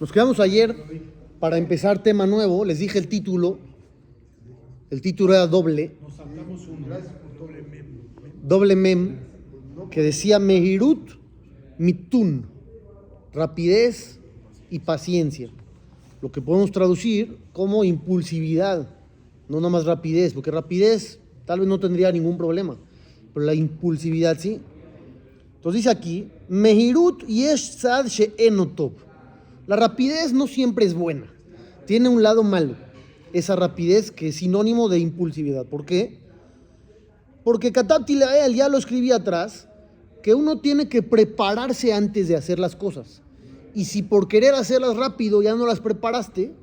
Nos quedamos ayer para empezar tema nuevo. Les dije el título. El título era doble. Doble mem. Que decía Mehirut Mitun. Rapidez y paciencia. Lo que podemos traducir como impulsividad. No nada más rapidez. Porque rapidez tal vez no tendría ningún problema. Pero la impulsividad sí. Entonces dice aquí, Mehirut yesh tzad she'enotov. La rapidez no siempre es buena. Tiene un lado malo. Esa rapidez que es sinónimo de impulsividad. ¿Por qué? Porque Katabti él ya lo escribí atrás, que uno tiene que prepararse antes de hacer las cosas. Y si por querer hacerlas rápido ya no las preparaste,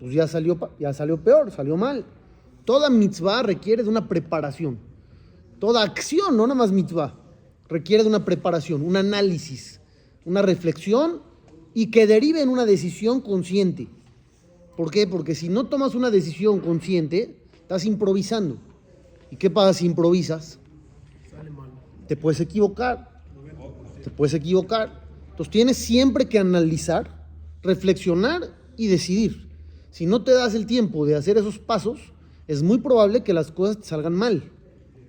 pues ya salió, ya salió peor, salió mal. Toda mitzvah requiere de una preparación. Toda acción, no nada más mitzvah, requiere de una preparación, un análisis, una reflexión y que derive en una decisión consciente. ¿Por qué? Porque si no tomas una decisión consciente, estás improvisando. ¿Y qué pasa si improvisas? Te puedes equivocar. Te puedes equivocar. Entonces tienes siempre que analizar, reflexionar y decidir. Si no te das el tiempo de hacer esos pasos, es muy probable que las cosas te salgan mal,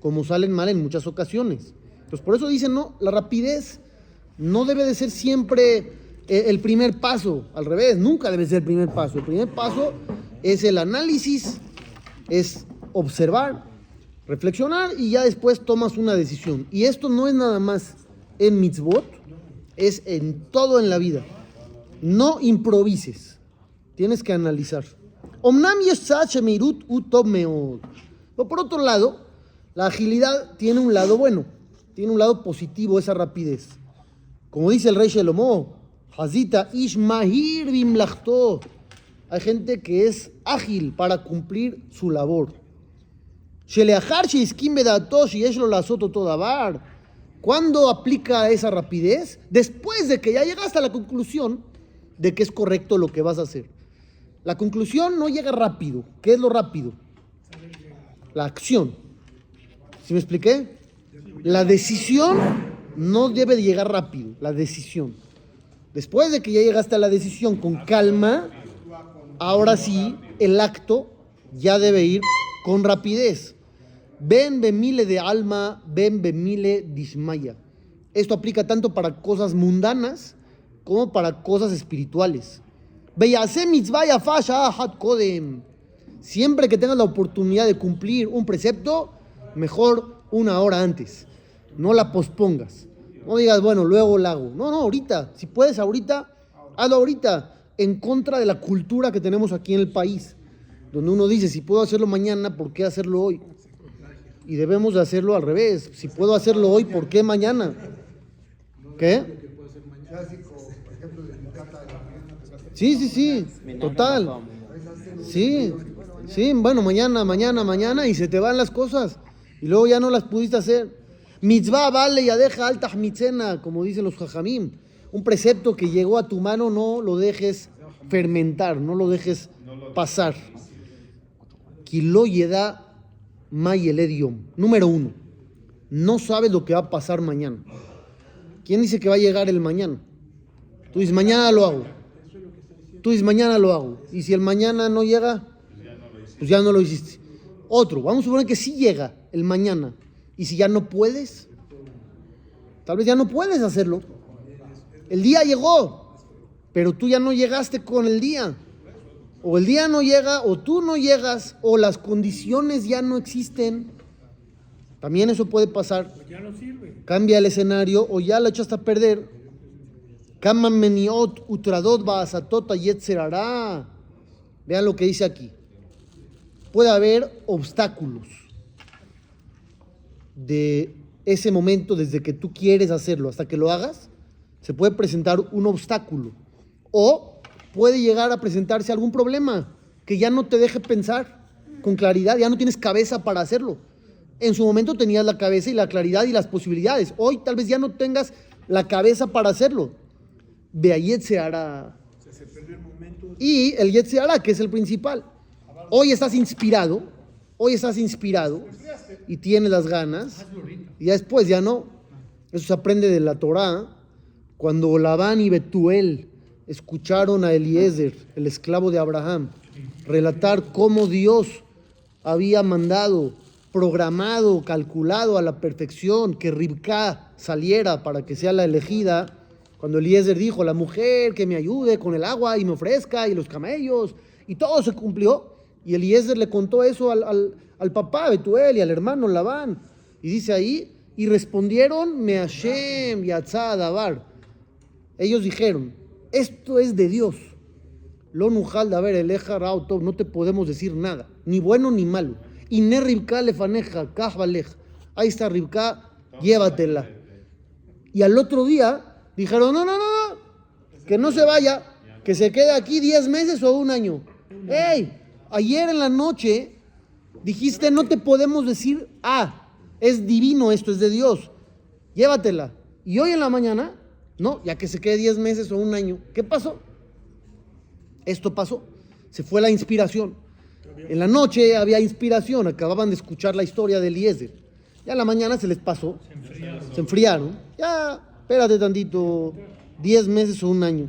como salen mal en muchas ocasiones. Entonces por eso dicen, no, la rapidez no debe de ser siempre el primer paso, al revés, nunca debe ser el primer paso. El primer paso es el análisis, es observar, reflexionar y ya después tomas una decisión. Y esto no es nada más en mitzvot, es en todo en la vida. No improvises, tienes que analizar. Por otro lado, la agilidad tiene un lado bueno, tiene un lado positivo, esa rapidez. Como dice el rey Shelomo, Hazita Ishmahir Bimlachto. Hay gente que es ágil para cumplir su labor. ¿Cuándo aplica esa rapidez? Después de que ya llegaste a la conclusión de que es correcto lo que vas a hacer. La conclusión no llega rápido. ¿Qué es lo rápido? La acción. ¿Sí me expliqué? La decisión no debe de llegar rápido. La decisión. Después de que ya llegaste a la decisión con calma, ahora sí, el acto ya debe ir con rapidez. Ven bemile de alma, ven bemile dismaya. Esto aplica tanto para cosas mundanas como para cosas espirituales. Siempre que tengas la oportunidad de cumplir un precepto, mejor una hora antes. No la pospongas. No digas, bueno, luego lo hago. No, no, ahorita. Si puedes ahorita, hazlo ahorita. En contra de la cultura que tenemos aquí en el país. Donde uno dice, si puedo hacerlo mañana, ¿por qué hacerlo hoy? Y debemos de hacerlo al revés. Si puedo hacerlo hoy, ¿por qué mañana? ¿Qué? Sí, sí, sí. Total. Sí. Sí, bueno, mañana, mañana, mañana y se te van las cosas. Y luego ya no las pudiste hacer. Mitzvah vale ya deja alta mitzena, como dicen los jajamim. Un precepto que llegó a tu mano, no lo dejes fermentar, no lo dejes pasar. Kilo yeda mayeledium. Número uno, no sabes lo que va a pasar mañana. ¿Quién dice que va a llegar el mañana? Tú dices, mañana lo hago. Tú dices, mañana lo hago. Y si el mañana no llega, pues ya no lo hiciste. Otro, vamos a suponer que sí llega el mañana. Y si ya no puedes, tal vez ya no puedes hacerlo. El día llegó, pero tú ya no llegaste con el día. O el día no llega, o tú no llegas, o las condiciones ya no existen. También eso puede pasar. Cambia el escenario, o ya lo echaste a perder. Vean lo que dice aquí. Puede haber obstáculos de ese momento, desde que tú quieres hacerlo hasta que lo hagas, se puede presentar un obstáculo. O puede llegar a presentarse algún problema que ya no te deje pensar con claridad, ya no tienes cabeza para hacerlo. En su momento tenías la cabeza y la claridad y las posibilidades. Hoy tal vez ya no tengas la cabeza para hacerlo. Beayet se hará. Y el Yet se hará, que es el principal. Hoy estás inspirado, hoy estás inspirado y tienes las ganas, y después ya no. Eso se aprende de la Torá. Cuando Labán y Betuel escucharon a Eliezer, el esclavo de Abraham, relatar cómo Dios había mandado, programado, calculado a la perfección que Ribka saliera para que sea la elegida, cuando Eliezer dijo, la mujer que me ayude con el agua y me ofrezca y los camellos, y todo se cumplió, y Eliezer le contó eso al, al, al papá Betuel y al hermano Labán, y dice ahí, y respondieron, me Hashem Yatzah Dabar. Ellos dijeron, esto es de Dios. Lo nujal de haber eleja no te podemos decir nada, ni bueno ni malo. Y ne ribka lefaneja, Ahí está ribka, llévatela. Y al otro día dijeron, no, no, no, no, que no se vaya, que se quede aquí 10 meses o un año. ¡Ey! Ayer en la noche dijiste, no te podemos decir, ah, es divino esto, es de Dios, llévatela. Y hoy en la mañana, no, ya que se quede 10 meses o un año, ¿qué pasó? Esto pasó, se fue la inspiración. En la noche había inspiración, acababan de escuchar la historia de Eliezer. Ya en la mañana se les pasó, se enfriaron. Ya, espérate tantito, 10 meses o un año.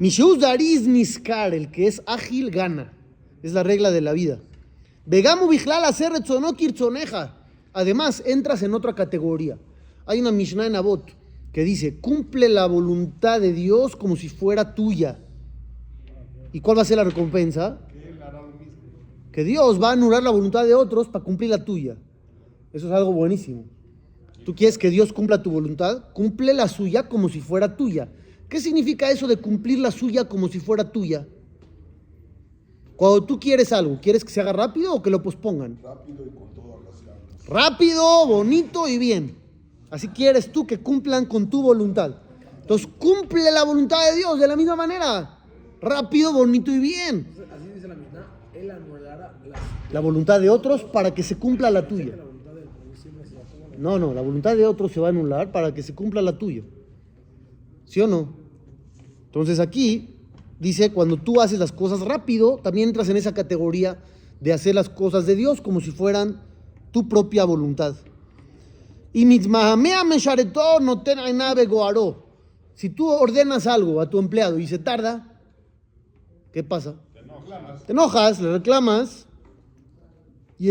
Mishus Dariz Niskar, el que es ágil, gana. Es la regla de la vida. Vegamu Bichlal hacer kirzoneja. Además, entras en otra categoría. Hay una Mishnah en Abot que dice: cumple la voluntad de Dios como si fuera tuya. ¿Y cuál va a ser la recompensa? Que Dios va a anular la voluntad de otros para cumplir la tuya. Eso es algo buenísimo. ¿Tú quieres que Dios cumpla tu voluntad? Cumple la suya como si fuera tuya. ¿Qué significa eso de cumplir la suya como si fuera tuya? Cuando tú quieres algo, ¿quieres que se haga rápido o que lo pospongan? Rápido y con todas las ganas. Rápido, bonito y bien. Así quieres tú que cumplan con tu voluntad. Entonces cumple la voluntad de Dios de la misma manera. Rápido, bonito y bien. Así dice la mitad. Él anulará la voluntad de otros para que se cumpla la tuya. No, no, la voluntad de otros se va a anular para que se cumpla la tuya. ¿Sí o no? Entonces aquí dice, cuando tú haces las cosas rápido, también entras en esa categoría de hacer las cosas de Dios como si fueran tu propia voluntad. Y mitzmahamea meshareto no nave goaro. Si tú ordenas algo a tu empleado y se tarda, ¿qué pasa? Te enojas, le reclamas. Y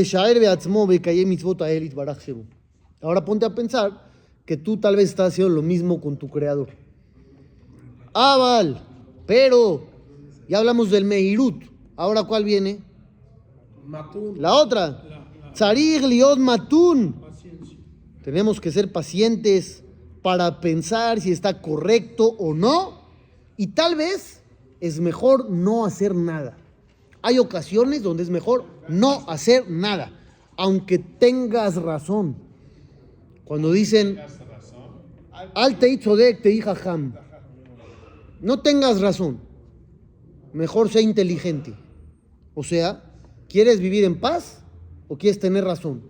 Ahora ponte a pensar que tú tal vez estás haciendo lo mismo con tu creador. Aval. Pero, ya hablamos del Meirut. Ahora, ¿cuál viene? Matun. La otra. Tzarig liot matun. Tenemos que ser pacientes para pensar si está correcto o no. Y tal vez es mejor no hacer nada. Hay ocasiones donde es mejor no hacer nada, aunque tengas razón. Cuando dicen, Al te te hija Ham. No tengas razón. Mejor sea inteligente. O sea, ¿quieres vivir en paz o quieres tener razón?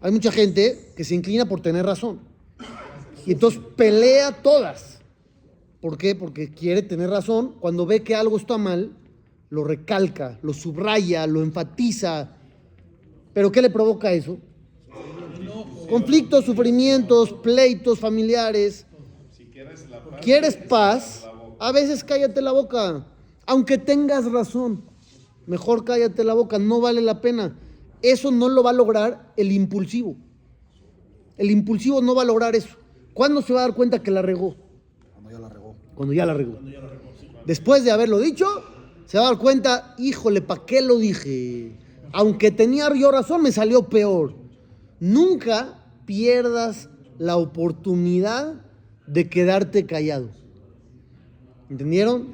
Hay mucha gente que se inclina por tener razón. Y entonces pelea todas. ¿Por qué? Porque quiere tener razón. Cuando ve que algo está mal, lo recalca, lo subraya, lo enfatiza. ¿Pero qué le provoca eso? Conflictos, sufrimientos, pleitos familiares. ¿Quieres paz? A veces cállate la boca, aunque tengas razón. Mejor cállate la boca, no vale la pena. Eso no lo va a lograr el impulsivo. El impulsivo no va a lograr eso. ¿Cuándo se va a dar cuenta que la regó? Cuando ya la regó. Cuando ya la regó. Después de haberlo dicho, se va a dar cuenta, híjole, ¿para qué lo dije? Aunque tenía yo razón, me salió peor. Nunca pierdas la oportunidad de quedarte callado. ¿Entendieron?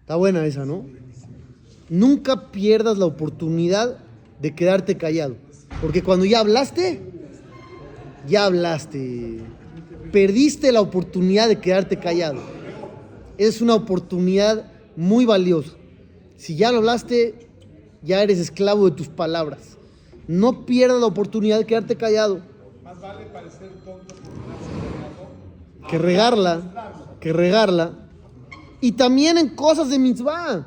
Está buena esa, ¿no? Nunca pierdas la oportunidad de quedarte callado. Porque cuando ya hablaste, ya hablaste. Perdiste la oportunidad de quedarte callado. Es una oportunidad muy valiosa. Si ya lo hablaste, ya eres esclavo de tus palabras. No pierdas la oportunidad de quedarte callado. Más vale parecer tonto que regarla, que regarla y también en cosas de mitzvah.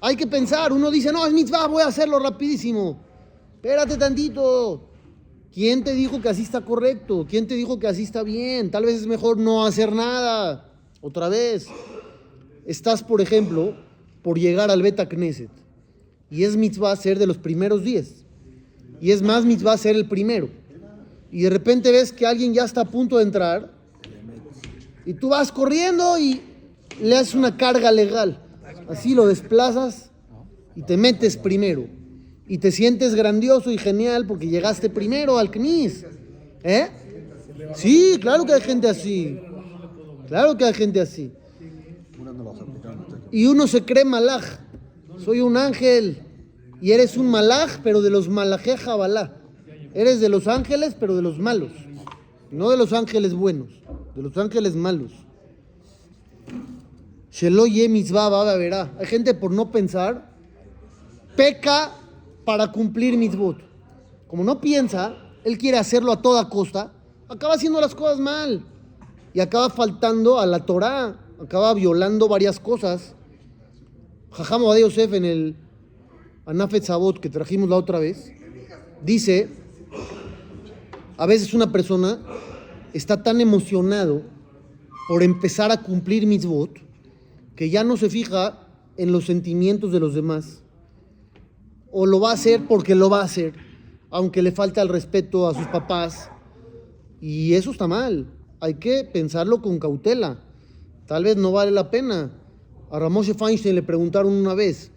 Hay que pensar, uno dice, no, es mitzvah, voy a hacerlo rapidísimo. Espérate tantito. ¿Quién te dijo que así está correcto? ¿Quién te dijo que así está bien? Tal vez es mejor no hacer nada. Otra vez. estás, por ejemplo, por llegar al Beta Knesset y es mitzvah ser de los primeros 10 y es más mitzvah ser el primero y de repente ves que alguien ya está a punto de entrar y tú vas corriendo y le haces una carga legal. Así lo desplazas y te metes primero. Y te sientes grandioso y genial porque llegaste primero al CNIS. ¿Eh? Sí, claro que hay gente así. Claro que hay gente así. Y uno se cree malaj. Soy un ángel. Y eres un malaj, pero de los malajé jabalá. Eres de los ángeles, pero de los malos. No de los ángeles buenos, de los ángeles malos. Verá. Hay gente por no pensar, peca para cumplir mitzvot. Como no piensa, él quiere hacerlo a toda costa, acaba haciendo las cosas mal. Y acaba faltando a la Torah, acaba violando varias cosas. Jajamo de Yosef en el Anafet Sabot que trajimos la otra vez, dice a veces una persona está tan emocionado por empezar a cumplir mitzvot que ya no se fija en los sentimientos de los demás. O lo va a hacer porque lo va a hacer, aunque le falta el respeto a sus papás. Y eso está mal. Hay que pensarlo con cautela. Tal vez no vale la pena. A Ramoshe Feinstein le preguntaron una vez,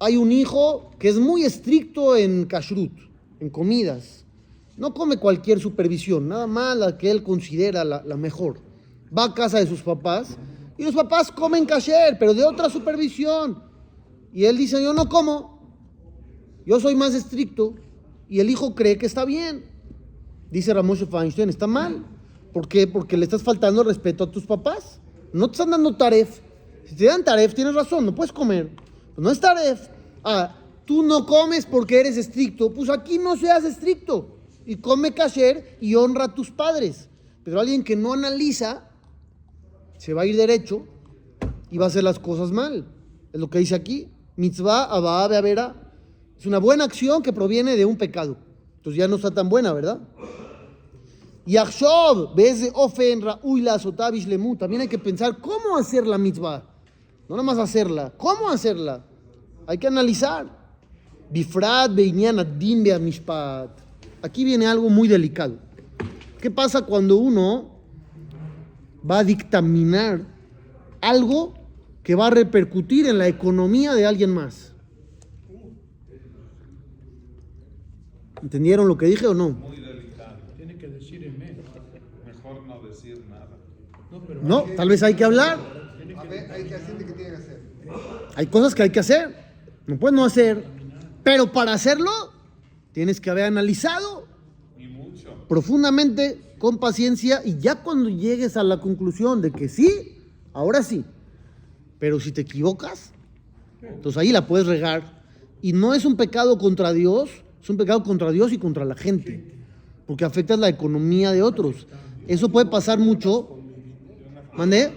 hay un hijo que es muy estricto en kashrut, en comidas no come cualquier supervisión, nada más la que él considera la, mejor. Va a casa de sus papás y los papás comen kasher, pero de otra supervisión. Y él dice, yo no como, yo soy más estricto. Y el hijo cree que está bien. Dice Ramón Feinstein, está mal. ¿Por? Porque le estás faltando respeto a tus papás. No te están dando taref. Si te dan taref, tienes razón, no puedes comer. no es taref. Ah, tú no comes porque eres estricto. Pues aquí no seas estricto y come kasher y honra a tus padres. Pero alguien que no analiza se va a ir derecho y va a hacer las cosas mal. Es lo que dice aquí. Mitzvah abaa beavera. Es una buena acción que proviene de un pecado. Entonces ya no está tan buena, ¿verdad? Y ves ofen la sotavish lemu. También hay que pensar cómo hacer la mitzvah. No nada más hacerla. ¿Cómo hacerla? Hay que analizar. Bifrat beinian din mishpat. Aquí viene algo muy delicado. ¿Qué pasa cuando uno va a dictaminar algo que va a repercutir en la economía de alguien más? ¿Entendieron lo que dije o no? Muy delicado. Tiene que decir en menos. Mejor no decir nada. No, tal vez hay que hablar. hay que hacer, ¿qué tiene que hacer? Hay cosas que hay que hacer. No puedes no hacer. Pero para hacerlo, Tienes que haber analizado profundamente, con paciencia, y ya cuando llegues a la conclusión de que sí, ahora sí. Pero si te equivocas, entonces ahí la puedes regar. Y no es un pecado contra Dios, es un pecado contra Dios y contra la gente, porque afectas la economía de otros. Eso puede pasar mucho. ¿Mandé?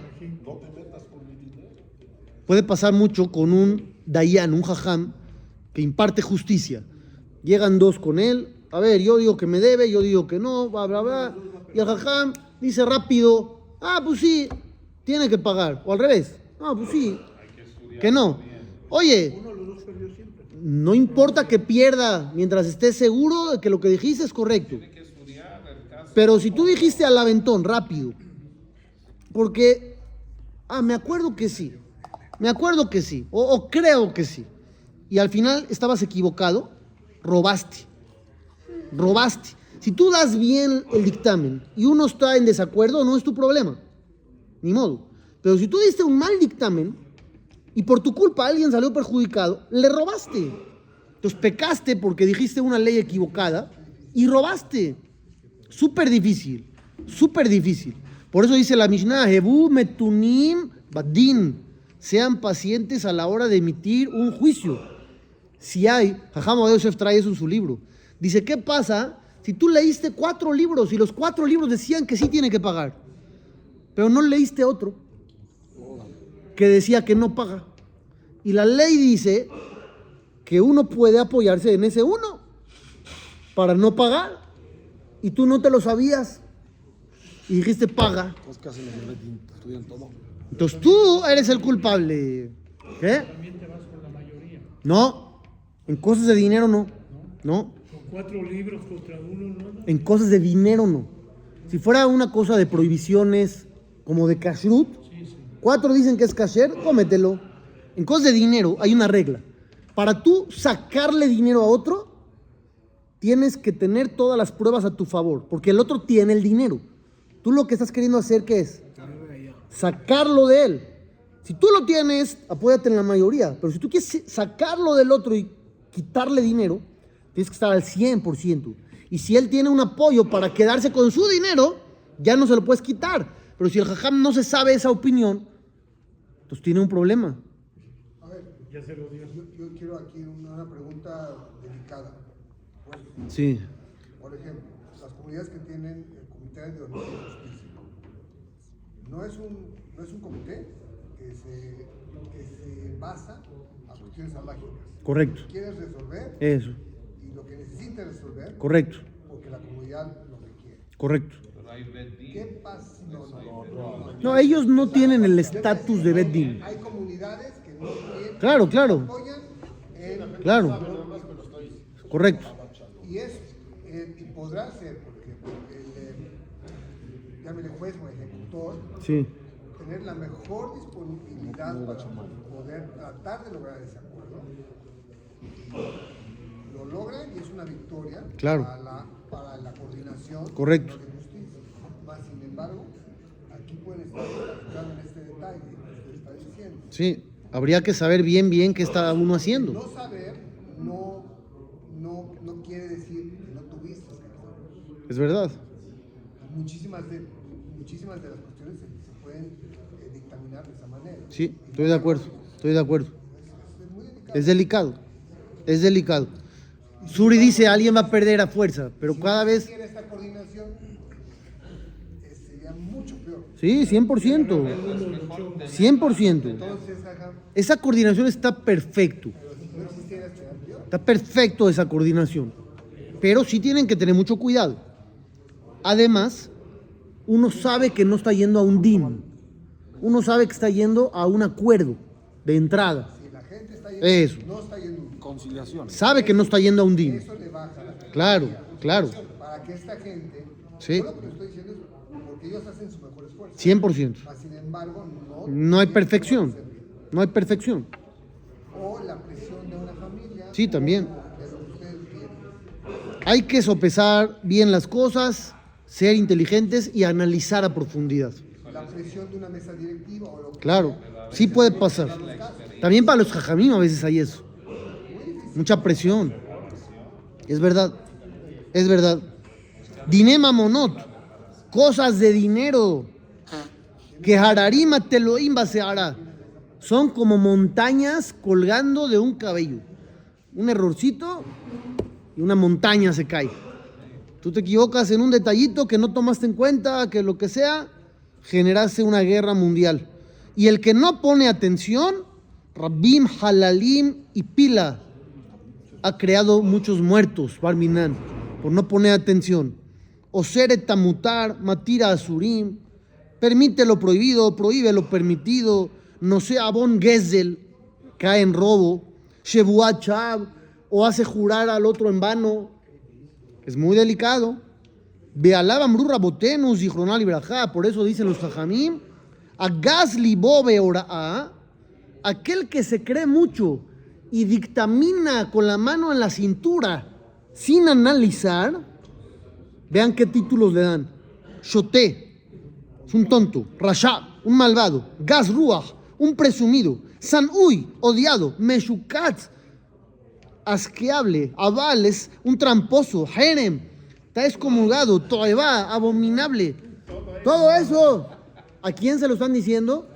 Puede pasar mucho con un Dayan, un Jajam, que imparte justicia. Llegan dos con él. A ver, yo digo que me debe, yo digo que no, bla, bla, bla. Y el jajam dice rápido, ah, pues sí, tiene que pagar. O al revés, no, pues sí, que no. Oye, no importa que pierda mientras estés seguro de que lo que dijiste es correcto. Pero si tú dijiste al aventón rápido, porque, ah, me acuerdo que sí, me acuerdo que sí, o creo que sí, y al final estabas equivocado, robaste. Robaste. Si tú das bien el dictamen y uno está en desacuerdo, no es tu problema. Ni modo. Pero si tú diste un mal dictamen y por tu culpa alguien salió perjudicado, le robaste. Entonces pecaste porque dijiste una ley equivocada y robaste. Súper difícil. Súper difícil. Por eso dice la Mishnah, Hebu metunim badin. Sean pacientes a la hora de emitir un juicio. Si hay, Jajam Yosef trae eso en su libro. Dice, ¿qué pasa si tú leíste cuatro libros y los cuatro libros decían que sí tiene que pagar? Pero no leíste otro que decía que no paga. Y la ley dice que uno puede apoyarse en ese uno para no pagar. Y tú no te lo sabías. Y dijiste paga. Entonces tú eres el culpable. ¿Qué? También te vas con la mayoría. No. En cosas de dinero no. No. Cuatro libros contra uno, ¿no? En cosas de dinero no. Si fuera una cosa de prohibiciones como de kashrut, Sí, sí. cuatro dicen que es kasher, cómetelo. En cosas de dinero hay una regla. Para tú sacarle dinero a otro, tienes que tener todas las pruebas a tu favor, porque el otro tiene el dinero. Tú lo que estás queriendo hacer, ¿qué es? Sacarlo de él. Si tú lo tienes, apóyate en la mayoría, pero si tú quieres sacarlo del otro y quitarle dinero, tienes que estar al 100%. Y si él tiene un apoyo para quedarse con su dinero, ya no se lo puedes quitar. Pero si el jajam no se sabe esa opinión, entonces tiene un problema. A ver, Ya se lo dio. yo, yo quiero aquí una, una pregunta delicada. Bueno, Sí, por ejemplo, las comunidades que tienen el Comité de Honor y Justicia, no es un, no es un comité que se, que se basa a cuestiones alágicas. correcto. Quieres resolver Eso, lo que necesitas resolver correcto, porque la comunidad lo requiere. correcto. ¿Qué pasa? No, no, no, no, no. No, ellos no tienen el estatus de Beddin. Hay comunidades que no quieren, Claro, claro, apoyan en claro. Correcto. Y es, eh, y podrá ser, porque el, eh, llámele juez o ejecutor, Sí, tener la mejor disponibilidad para poder tratar de lograr ese acuerdo. Lo logran y es una victoria Claro. para, la, para la coordinación Correcto. de justicia. Más sin embargo, aquí pueden estar en este detalle que usted está diciendo. sí. Habría que saber bien, bien qué está uno haciendo. No saber no, no, no quiere decir que no tuviste. Es verdad. Muchísimas de, muchísimas de las cuestiones se, se pueden eh, dictaminar de esa manera. Sí, estoy de acuerdo. Estoy de acuerdo. Es delicado. Es delicado. Suri dice, alguien va a perder a fuerza, pero Si cada vez... esta coordinación, eh, sería mucho peor. Sí, 100%. 100%. Entonces, ajá, Esa coordinación está perfecto. peor. Está perfecto esa coordinación. Pero sí tienen que tener mucho cuidado. Además, uno sabe que no está yendo a un DIN. Uno sabe que está yendo a un acuerdo de entrada. Si la gente está yendo, Eso. Sabe que no está yendo a un DIN. eso le baja la Claro, claro. Para que esta gente, Sí. yo lo que le estoy diciendo es porque ellos hacen su mejor esfuerzo. 100%. Mas, sin embargo, no, No hay perfección. No hay perfección. O la presión de una familia. Sí, también. o de lo que ustedes quieren. Hay que sopesar bien las cosas, ser inteligentes y analizar a profundidad. La presión de una mesa directiva o lo que Claro, sí puede pasar. También para los jajamim a veces hay eso. Mucha presión. Es verdad. Es verdad. Dinema monot. Cosas de dinero. Que hararima te lo se hará. Son como montañas colgando de un cabello. Un errorcito y una montaña se cae. Tú te equivocas en un detallito que no tomaste en cuenta, que lo que sea, generaste una guerra mundial. Y el que no pone atención, Rabim, Halalim y Pila, ha creado muchos muertos, Barminan, por no poner atención. Osere Tamutar, Matira Asurim, permite lo prohibido, prohíbe lo permitido, no sea Bon Gezel, cae en robo, Shebuat Shab, o hace jurar al otro en vano, es muy delicado. Bealab Amru Rabotenus y Jronal Ibrahá, por eso dicen los Jajamim, Agas libobe ora'a, aquel que se cree mucho y dictamina con la mano en la cintura sin analizar, vean qué títulos le dan. Shoté, es un tonto. Rasha, un malvado. Gas Ruach, un presumido. Sanui, odiado. Meshukatz, asqueable. Abal es un tramposo. Jerem, está excomulgado. Toeba, abominable. Todo eso, ¿a quién se lo están diciendo?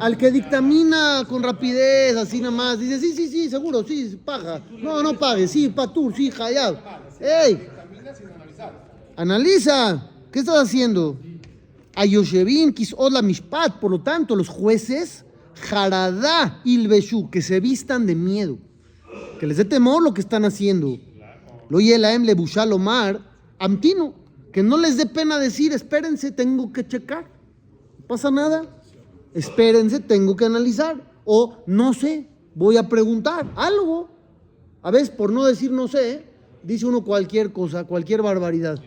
Al que dictamina con rapidez, así nada más. Dice, sí, sí, sí, seguro, sí, paga. No, no pague, sí, patur, sí, hayab. ¡Ey! Analiza. ¿Qué estás haciendo? Ayoshevin, Kisodla Mishpat. Por lo tanto, los jueces, Jaradá Ilbeshu, que se vistan de miedo. Que les dé temor lo que están haciendo. Lo Yelaem Lebushal Omar, Amtino. Que no les dé pena decir, espérense, tengo que checar. No pasa nada. Espérense, tengo que analizar. O no sé, voy a preguntar algo. A veces, por no decir no sé, dice uno cualquier cosa, cualquier barbaridad.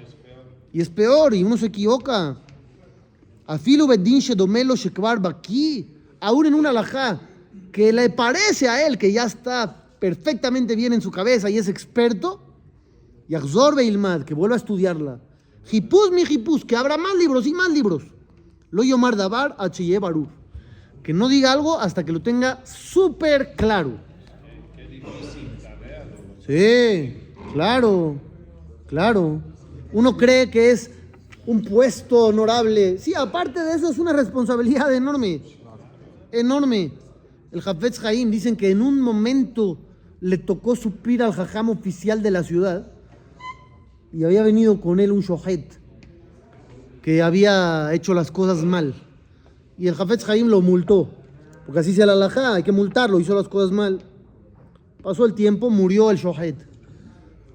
Y es peor, y uno se equivoca. Afilu bedin shedomelo shekvar baki, aún en una alajá que le parece a él que ya está perfectamente bien en su cabeza y es experto, y absorbe ilmad, que vuelva a estudiarla. Hipus mi hipus, que habrá más libros y más libros. Lo yomar dabar h baruch. Que no diga algo hasta que lo tenga súper claro. Sí, claro, claro. Uno cree que es un puesto honorable. Sí, aparte de eso es una responsabilidad enorme. Enorme. El Jafetz Haim dicen que en un momento le tocó suplir al jajam oficial de la ciudad y había venido con él un shohet que había hecho las cosas mal. Y el Jafetz Haim lo multó, porque así se la alajá, hay que multarlo, hizo las cosas mal. Pasó el tiempo, murió el shohet.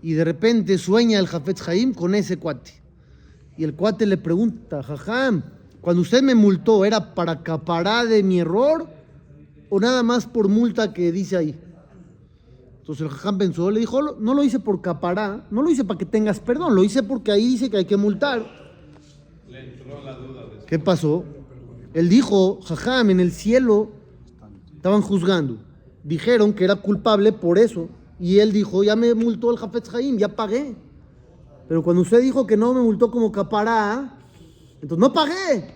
Y de repente sueña el Jafetz Haim con ese cuate. Y el cuate le pregunta, jajam, cuando usted me multó, ¿era para acaparar de mi error o nada más por multa que dice ahí? Entonces el jajam pensó, le dijo, no lo hice por capará, no lo hice para que tengas perdón, lo hice porque ahí dice que hay que multar. ¿Qué pasó? Él dijo, jajam, en el cielo estaban juzgando. Dijeron que era culpable por eso. Y él dijo, ya me multó el Jafetz Haim, ya pagué. Pero cuando usted dijo que no me multó como capará, entonces no pagué.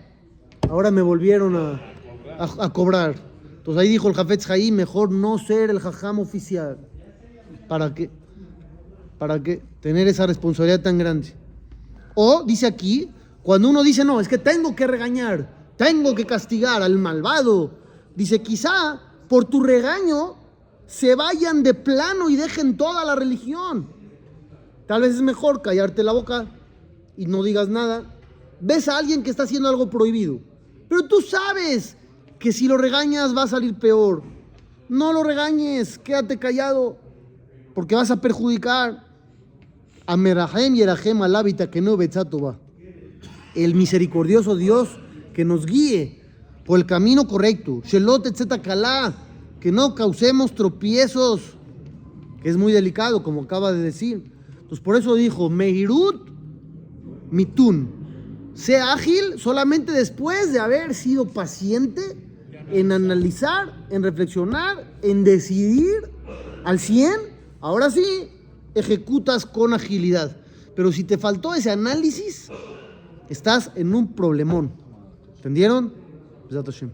Ahora me volvieron a, cobrar. Entonces ahí dijo el Jafetz Haim, mejor no ser el jajam oficial. ¿Para qué? ¿Para qué? Tener esa responsabilidad tan grande. O dice aquí, cuando uno dice, no, es que tengo que regañar, tengo que castigar al malvado, dice, quizá por tu regaño se vayan de plano y dejen toda la religión. Tal vez es mejor callarte la boca y no digas nada. Ves a alguien que está haciendo algo prohibido, pero tú sabes que si lo regañas va a salir peor. No lo regañes, quédate callado, porque vas a perjudicar. A Merahem y Erahem al hábitat que no va. El misericordioso Dios que nos guíe por el camino correcto. Shelot etcétera que no causemos tropiezos, que es muy delicado, como acaba de decir. Entonces por eso dijo, Mehirut mitun. Sea ágil solamente después de haber sido paciente en analizar, en reflexionar, en decidir al 100. Ahora sí, ejecutas con agilidad. Pero si te faltó ese análisis, estás en un problemón. ¿Entendieron? Besat Hashem.